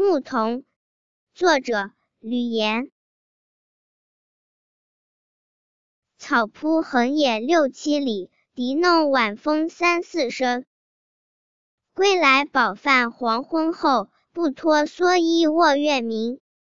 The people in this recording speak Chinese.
牧童作者吕岩。草铺横野六七里笛弄晚风三四声。归来饱饭黄昏后不脱蓑衣卧月明